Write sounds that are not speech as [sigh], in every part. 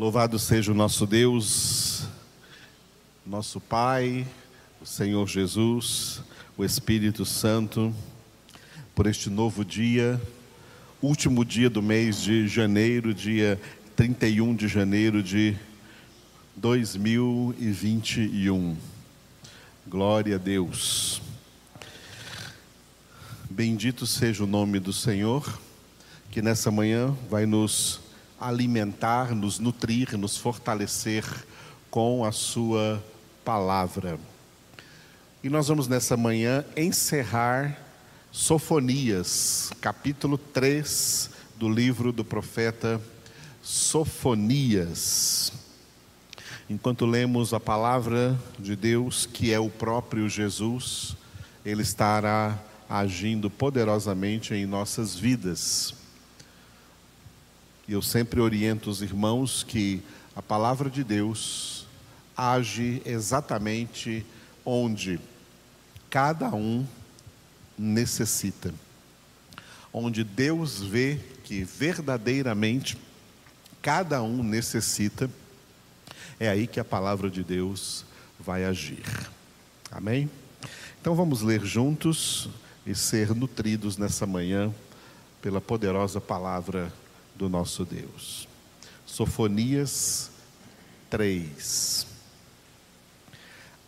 Louvado seja o nosso Deus, nosso Pai, o Senhor Jesus, o Espírito Santo, por este novo dia, último dia do mês de janeiro, dia 31 de janeiro de 2021. Glória a Deus. Bendito seja o nome do Senhor, que nessa manhã vai nos alimentar, nos nutrir, nos fortalecer com a Sua palavra. E nós vamos nessa manhã encerrar Sofonias, capítulo 3 do livro do profeta Sofonias. Enquanto lemos a palavra de Deus, que é o próprio Jesus, ele estará agindo poderosamente em nossas vidas. E eu sempre oriento os irmãos que a palavra de Deus age exatamente onde cada um necessita. Onde Deus vê que verdadeiramente cada um necessita, é aí que a palavra de Deus vai agir. Amém? Então vamos ler juntos e ser nutridos nessa manhã pela poderosa palavra do nosso Deus. Sofonias 3.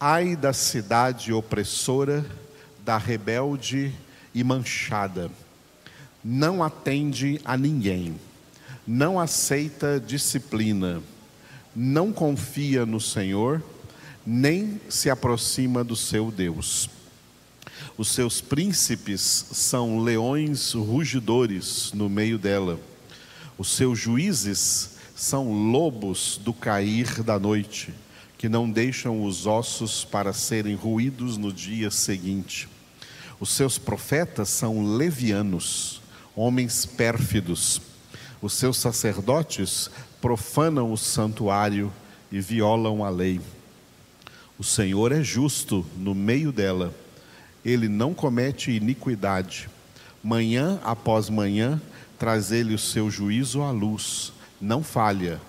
Ai da cidade opressora, da rebelde e manchada, não atende a ninguém, não aceita disciplina, não confia no Senhor, nem se aproxima do seu Deus. Os seus príncipes são leões rugidores no meio dela os seus juízes são lobos do cair da noite, que não deixam os ossos para serem ruídos no dia seguinte. Os seus profetas são levianos, homens pérfidos. Os seus sacerdotes profanam o santuário e violam a lei. O Senhor é justo no meio dela, ele não comete iniquidade. Manhã após manhã, traz ele o seu juízo à luz, não falha,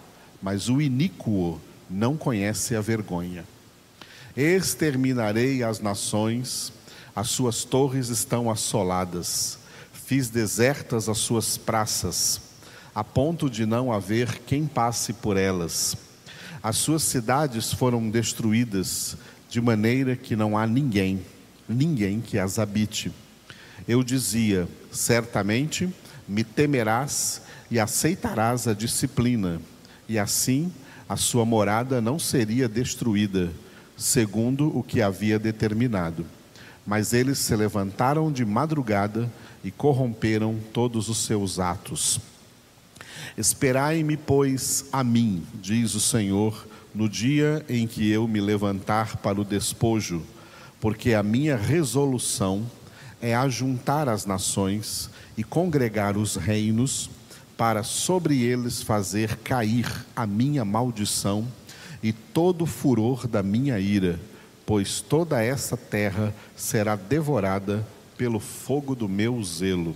mas o iníquo não conhece a vergonha. Exterminarei as nações, as suas torres estão assoladas, fiz desertas as suas praças, a ponto de não haver quem passe por elas. As suas cidades foram destruídas, de maneira que não há ninguém, ninguém que as habite. Eu dizia: certamente me temerás e aceitarás a disciplina, e assim a sua morada não seria destruída, segundo o que havia determinado. Mas eles se levantaram de madrugada e corromperam todos os seus atos. Esperai-me, pois, a mim, diz o Senhor, no dia em que eu me levantar para o despojo, porque a minha resolução é ajuntar as nações e congregar os reinos, para sobre eles fazer cair a minha maldição e todo o furor da minha ira, pois toda essa terra será devorada pelo fogo do meu zelo.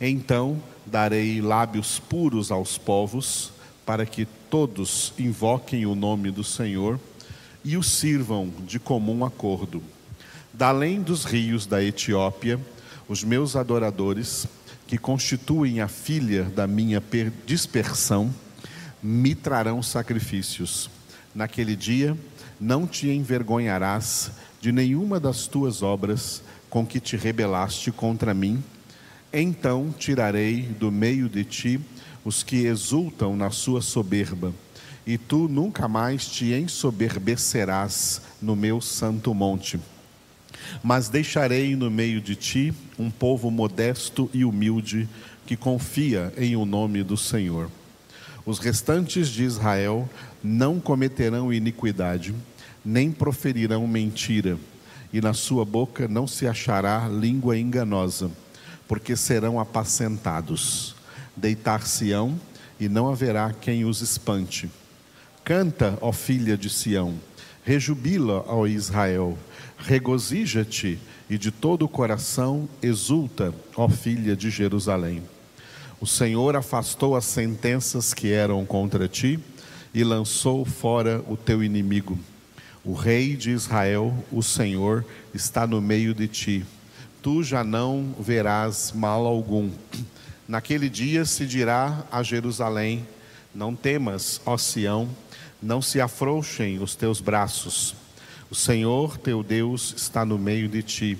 Então darei lábios puros aos povos, para que todos invoquem o nome do Senhor e o sirvam de comum acordo. Da além dos rios da Etiópia, os meus adoradores, que constituem a filha da minha dispersão, me trarão sacrifícios. Naquele dia não te envergonharás de nenhuma das tuas obras com que te rebelaste contra mim. Então tirarei do meio de ti os que exultam na sua soberba, e tu nunca mais te ensoberbecerás no meu santo monte. Mas deixarei no meio de ti um povo modesto e humilde que confia em o nome do Senhor. Os restantes de Israel não cometerão iniquidade, nem proferirão mentira, e na sua boca não se achará língua enganosa, porque serão apacentados. Deitar-se-ão e não haverá quem os espante. Canta, ó filha de Sião, rejubila, ó Israel regozija-te e de todo o coração exulta, ó filha de Jerusalém. O Senhor afastou as sentenças que eram contra ti, e lançou fora o teu inimigo. O rei de Israel, o Senhor, está no meio de ti. Tu já não verás mal algum. Naquele dia se dirá a Jerusalém: Não temas, ó Sião, não se afrouxem os teus braços. O Senhor teu Deus está no meio de ti,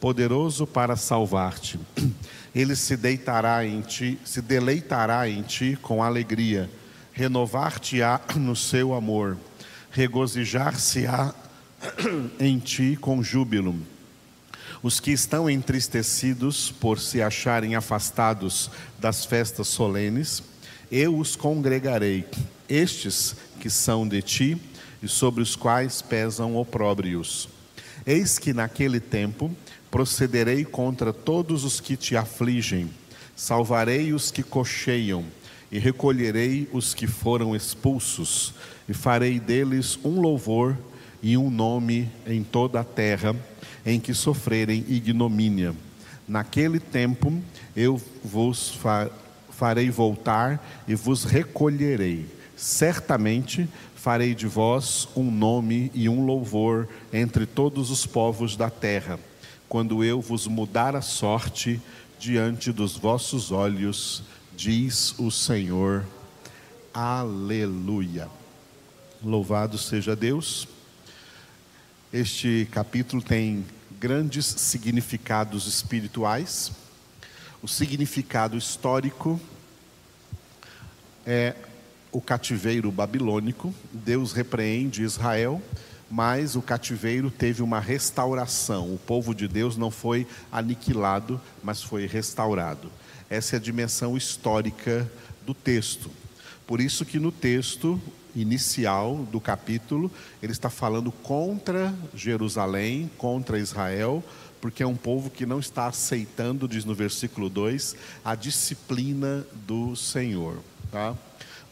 poderoso para salvar-te. [clears throat] Ele se deitará em ti, se deleitará em ti com alegria, renovar-te-á [clears throat] no seu amor, regozijar-se-á [clears throat] em ti com júbilo. Os que estão entristecidos por se acharem afastados das festas solenes, eu os congregarei, estes que são de ti e sobre os quais pesam opróbrios. Eis que naquele tempo procederei contra todos os que te afligem, salvarei os que cocheiam, e recolherei os que foram expulsos, e farei deles um louvor e um nome em toda a terra em que sofrerem ignomínia. Naquele tempo eu vos farei voltar e vos recolherei. Certamente farei de vós um nome e um louvor entre todos os povos da terra quando eu vos mudar a sorte diante dos vossos olhos, diz o Senhor. Aleluia. Louvado seja Deus. Este capítulo tem grandes significados espirituais. O significado histórico é o cativeiro babilônico. Deus repreende Israel mas o cativeiro teve uma restauração. O povo de Deus não foi aniquilado, mas foi restaurado. Essa é a dimensão histórica do texto. Por isso que no texto inicial do capítulo, ele está falando contra Jerusalém, contra Israel, porque é um povo que não está aceitando, diz no versículo 2, a disciplina do Senhor. Tá?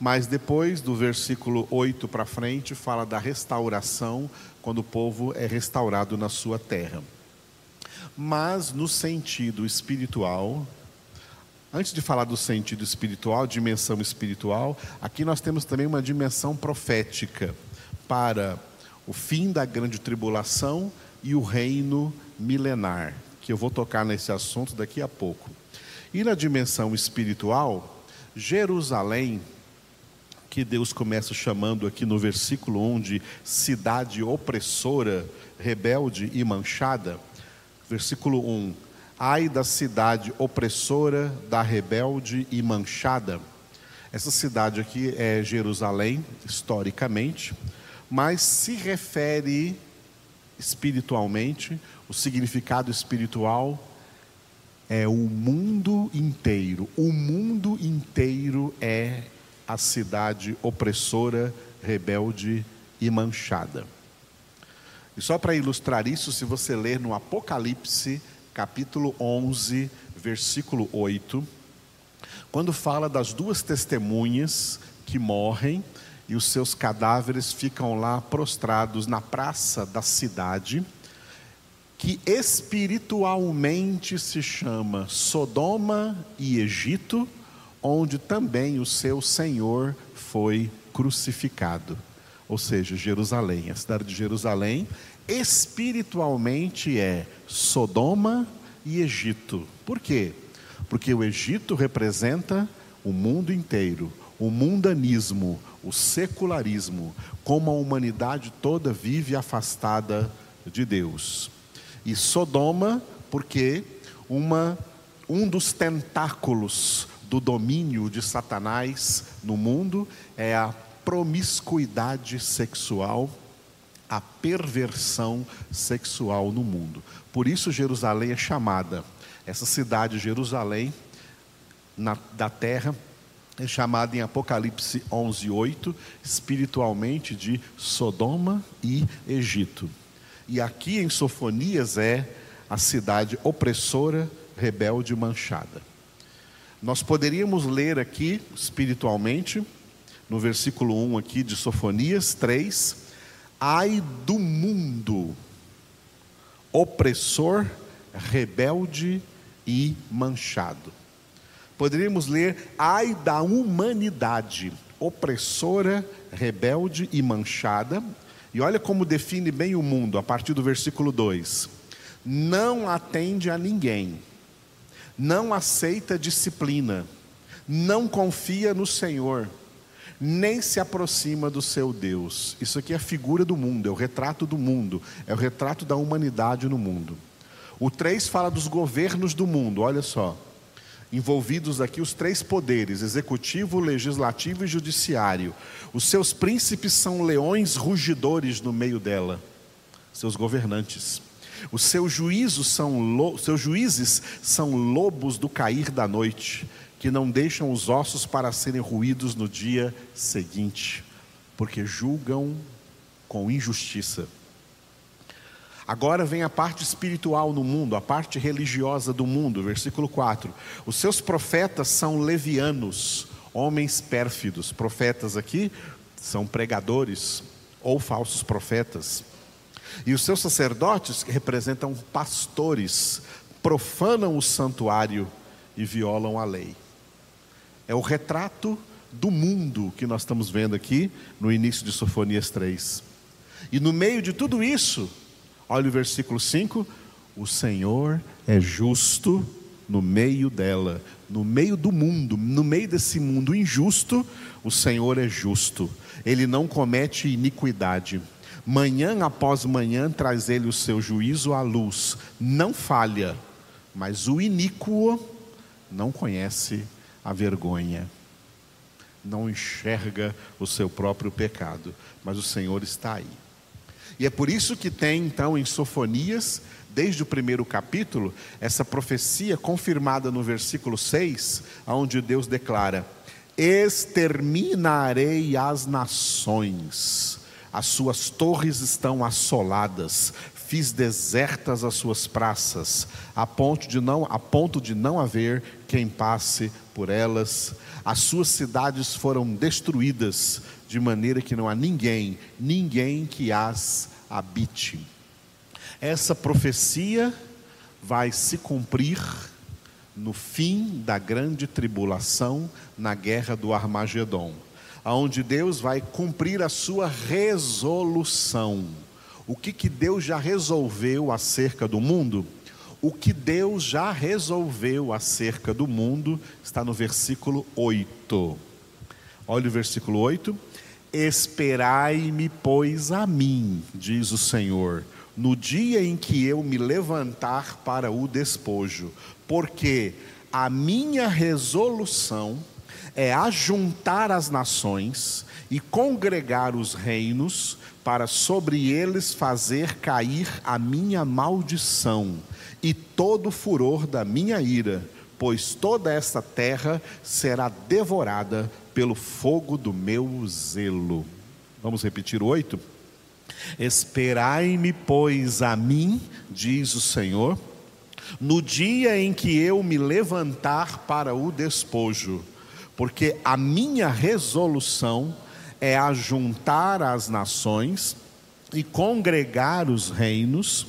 Mas depois, do versículo 8 para frente, fala da restauração, quando o povo é restaurado na sua terra. Mas no sentido espiritual, antes de falar do sentido espiritual, dimensão espiritual, aqui nós temos também uma dimensão profética para o fim da grande tribulação e o reino milenar, que eu vou tocar nesse assunto daqui a pouco. E na dimensão espiritual, Jerusalém que Deus começa chamando aqui no versículo 1 de cidade opressora, rebelde e manchada. Versículo 1: Ai da cidade opressora, da rebelde e manchada. Essa cidade aqui é Jerusalém, historicamente, mas se refere espiritualmente, o significado espiritual é o mundo inteiro. O mundo inteiro é a cidade opressora, rebelde e manchada. E só para ilustrar isso, se você ler no Apocalipse, capítulo 11, versículo 8, quando fala das duas testemunhas que morrem e os seus cadáveres ficam lá prostrados na praça da cidade, que espiritualmente se chama Sodoma e Egito, onde também o seu Senhor foi crucificado. Ou seja, Jerusalém, a cidade de Jerusalém, espiritualmente é Sodoma e Egito. Por quê? Porque o Egito representa o mundo inteiro, o mundanismo, o secularismo, como a humanidade toda vive afastada de Deus. E Sodoma, porque uma, um dos tentáculos do domínio de Satanás no mundo é a promiscuidade sexual, a perversão sexual no mundo. Por isso, Jerusalém é chamada, essa cidade, Jerusalém, na, da terra, é chamada em Apocalipse 11, 8, espiritualmente de Sodoma e Egito. E aqui em Sofonias é a cidade opressora, rebelde manchada. Nós poderíamos ler aqui espiritualmente, no versículo 1 aqui de Sofonias 3, ai do mundo, opressor, rebelde e manchado. Poderíamos ler ai da humanidade, opressora, rebelde e manchada. E olha como define bem o mundo a partir do versículo 2: não atende a ninguém, não aceita disciplina, não confia no Senhor, nem se aproxima do seu Deus. Isso aqui é a figura do mundo, é o retrato do mundo, é o retrato da humanidade no mundo. O 3 fala dos governos do mundo, olha só envolvidos aqui os três poderes: executivo, legislativo e judiciário. Os seus príncipes são leões rugidores no meio dela, seus governantes. Os seus juízos são seus juízes são lobos do cair da noite, que não deixam os ossos para serem ruídos no dia seguinte, porque julgam com injustiça. Agora vem a parte espiritual no mundo, a parte religiosa do mundo, versículo 4. Os seus profetas são levianos, homens pérfidos. Profetas aqui são pregadores ou falsos profetas. E os seus sacerdotes, que representam pastores, profanam o santuário e violam a lei. É o retrato do mundo que nós estamos vendo aqui no início de Sofonias 3. E no meio de tudo isso, Olha o versículo 5: O Senhor é justo no meio dela, no meio do mundo, no meio desse mundo injusto, o Senhor é justo. Ele não comete iniquidade. Manhã após manhã traz ele o seu juízo à luz. Não falha, mas o iníquo não conhece a vergonha. Não enxerga o seu próprio pecado, mas o Senhor está aí. E é por isso que tem, então, em Sofonias, desde o primeiro capítulo, essa profecia confirmada no versículo 6, onde Deus declara: Exterminarei as nações, as suas torres estão assoladas, fiz desertas as suas praças, a ponto de não, a ponto de não haver quem passe por elas. As suas cidades foram destruídas, de maneira que não há ninguém, ninguém que as habite. Essa profecia vai se cumprir no fim da grande tribulação, na guerra do Armagedon, aonde Deus vai cumprir a sua resolução. O que, que Deus já resolveu acerca do mundo? O que Deus já resolveu acerca do mundo está no versículo 8. Olha o versículo 8. Esperai-me, pois, a mim, diz o Senhor, no dia em que eu me levantar para o despojo, porque a minha resolução é ajuntar as nações e congregar os reinos, para sobre eles fazer cair a minha maldição e todo o furor da minha ira, pois toda esta terra será devorada pelo fogo do meu zelo. Vamos repetir o oito? Esperai-me, pois, a mim, diz o Senhor, no dia em que eu me levantar para o despojo, porque a minha resolução é ajuntar as nações e congregar os reinos,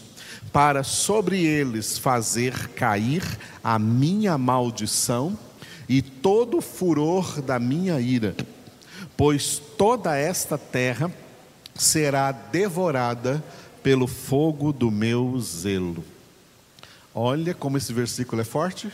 para sobre eles fazer cair a minha maldição e todo o furor da minha ira, pois toda esta terra será devorada pelo fogo do meu zelo. Olha como esse versículo é forte.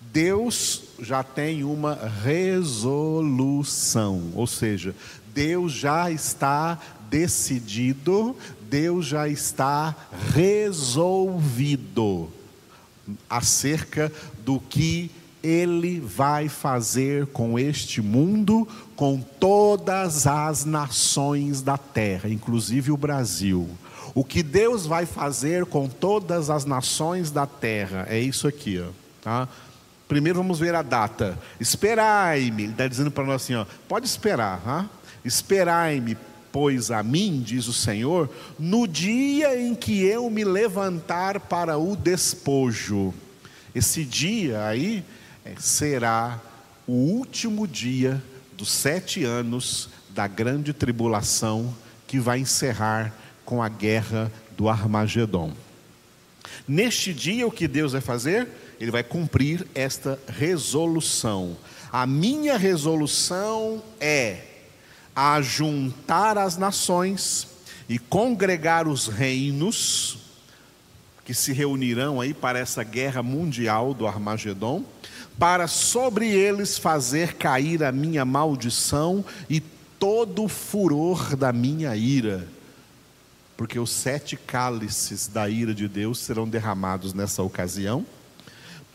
Deus já tem uma resolução, ou seja, Deus já está decidido, Deus já está resolvido acerca do que ele vai fazer com este mundo, com todas as nações da terra, inclusive o Brasil. O que Deus vai fazer com todas as nações da terra é isso aqui, ó, tá? Primeiro vamos ver a data. Esperai-me, ele está dizendo para nós assim: ó, pode esperar, tá? esperai-me, pois a mim, diz o Senhor, no dia em que eu me levantar para o despojo. Esse dia aí é, será o último dia dos sete anos da grande tribulação que vai encerrar com a guerra do Armagedon. Neste dia, o que Deus vai fazer? Ele vai cumprir esta resolução. A minha resolução é ajuntar as nações e congregar os reinos que se reunirão aí para essa guerra mundial do Armagedon, para sobre eles fazer cair a minha maldição e todo o furor da minha ira. Porque os sete cálices da ira de Deus serão derramados nessa ocasião,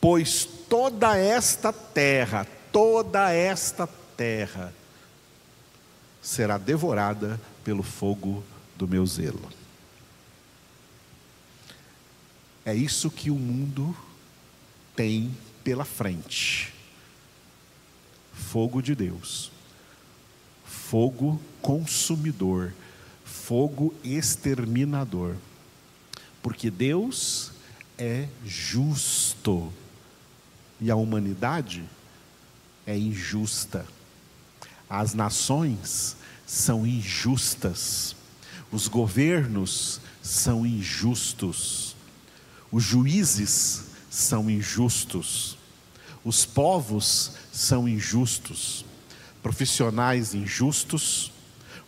pois toda esta terra, toda esta terra será devorada pelo fogo do meu zelo. É isso que o mundo tem pela frente. Fogo de Deus, fogo consumidor, fogo exterminador. Porque Deus é justo e a humanidade é injusta. As nações são injustas, os governos são injustos, os juízes são injustos, os povos são injustos, profissionais injustos,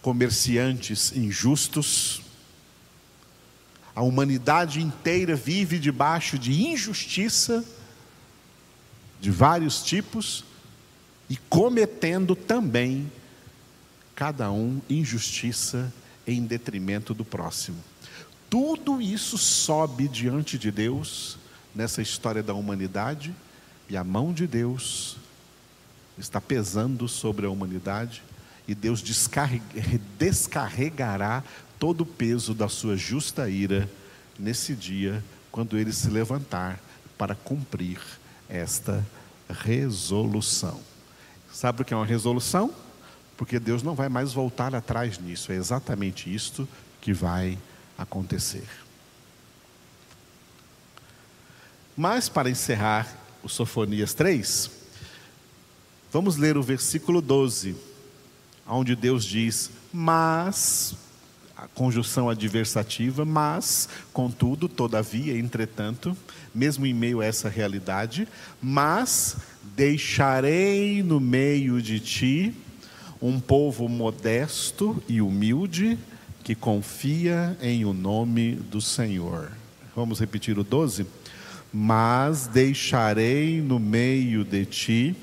comerciantes injustos, a humanidade inteira vive debaixo de injustiça de vários tipos e cometendo também, cada um, injustiça em detrimento do próximo. Tudo isso sobe diante de Deus nessa história da humanidade e a mão de Deus está pesando sobre a humanidade e Deus descarregará todo o peso da sua justa ira nesse dia, quando ele se levantar para cumprir esta resolução. Sabe o que é uma resolução? Porque Deus não vai mais voltar atrás nisso. É exatamente isto que vai acontecer. Mas, para encerrar o Sofonias 3, vamos ler o versículo 12, onde Deus diz: Mas, conjunção adversativa, mas, contudo, todavia, entretanto, mesmo em meio a essa realidade, mas deixarei no meio de ti um povo modesto e humilde que confia em o nome do Senhor. Vamos repetir o 12? Mas deixarei no meio de ti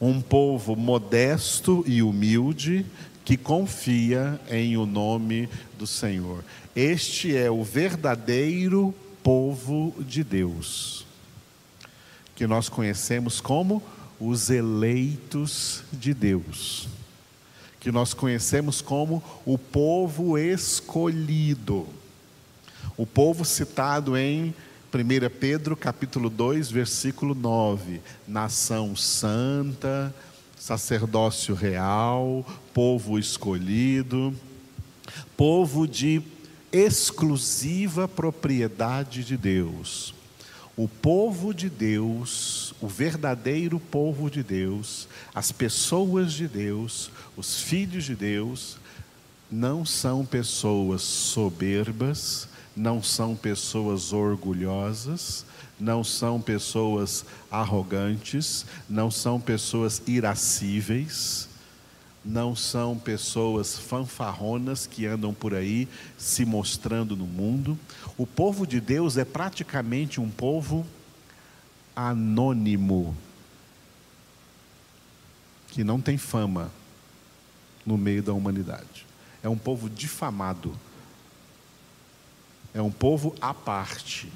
um povo modesto e humilde que confia em o nome do Senhor. Este é o verdadeiro povo de Deus, que nós conhecemos como os eleitos de Deus, que nós conhecemos como o povo escolhido. O povo citado em 1 Pedro capítulo 2, versículo 9, nação santa, sacerdócio real, povo escolhido, povo de exclusiva propriedade de Deus. O povo de Deus, o verdadeiro povo de Deus, as pessoas de Deus, os filhos de Deus, não são pessoas soberbas, não são pessoas orgulhosas, não são pessoas arrogantes, não são pessoas irascíveis, não são pessoas fanfarronas que andam por aí se mostrando no mundo. O povo de Deus é praticamente um povo anônimo, que não tem fama no meio da humanidade. É um povo difamado. É um povo à parte.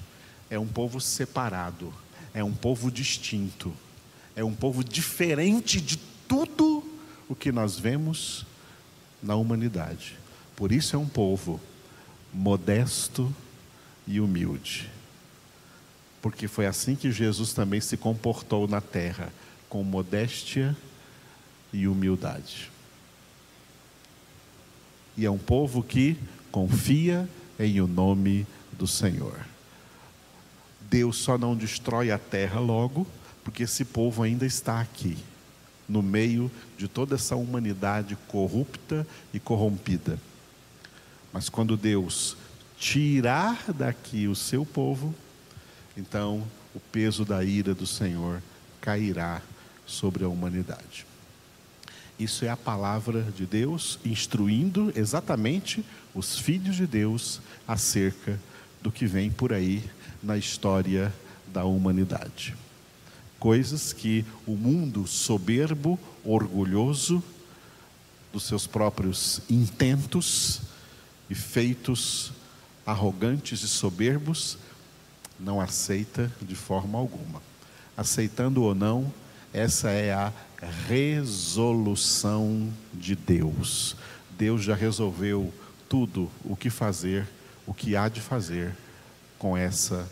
É um povo separado. É um povo distinto. É um povo diferente de tudo o que nós vemos na humanidade. Por isso é um povo modesto e humilde. Porque foi assim que Jesus também se comportou na terra, com modéstia e humildade. E é um povo que confia em o nome do Senhor. Deus só não destrói a terra logo, porque esse povo ainda está aqui no meio de toda essa humanidade corrupta e corrompida. Mas quando Deus tirar daqui o seu povo, então o peso da ira do Senhor cairá sobre a humanidade. Isso é a palavra de Deus instruindo exatamente os filhos de Deus acerca do que vem por aí na história da humanidade. Coisas que o mundo soberbo, orgulhoso dos seus próprios intentos e feitos arrogantes e soberbos não aceita de forma alguma. Aceitando ou não, essa é a resolução de Deus. Deus já resolveu tudo o que fazer, o que há de fazer com essa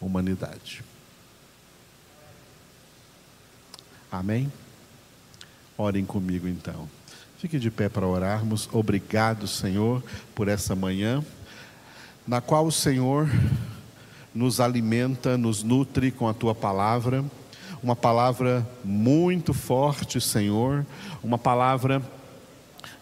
humanidade. Amém? Orem comigo então. Fique de pé para orarmos. Obrigado, Senhor, por essa manhã, na qual o Senhor nos alimenta, nos nutre com a tua palavra, uma palavra muito forte, Senhor, uma palavra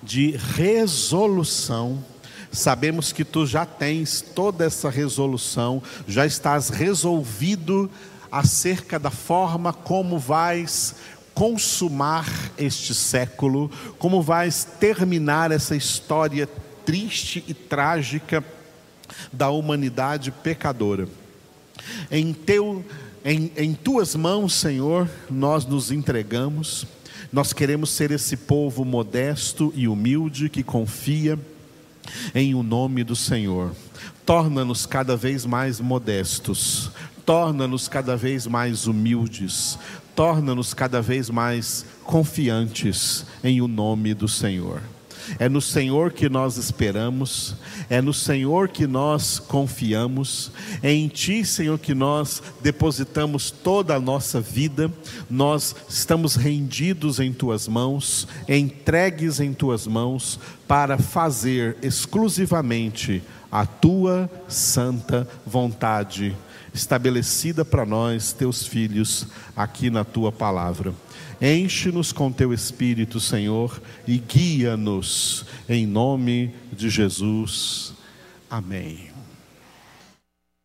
de resolução. Sabemos que tu já tens toda essa resolução, já estás resolvido acerca da forma como vais consumar este século, como vais terminar essa história triste e trágica da humanidade pecadora. Em, teu, em, em tuas mãos, Senhor, nós nos entregamos. Nós queremos ser esse povo modesto e humilde que confia em o nome do Senhor. Torna-nos cada vez mais modestos, torna-nos cada vez mais humildes, torna-nos cada vez mais confiantes em o nome do Senhor. É no Senhor que nós esperamos, é no Senhor que nós confiamos, é em Ti, Senhor, que nós depositamos toda a nossa vida, nós estamos rendidos em Tuas mãos, entregues em Tuas mãos, para fazer exclusivamente a Tua santa vontade, estabelecida para nós, Teus filhos, aqui na Tua palavra. Enche-nos com teu Espírito, Senhor, e guia-nos em nome de Jesus. Amém.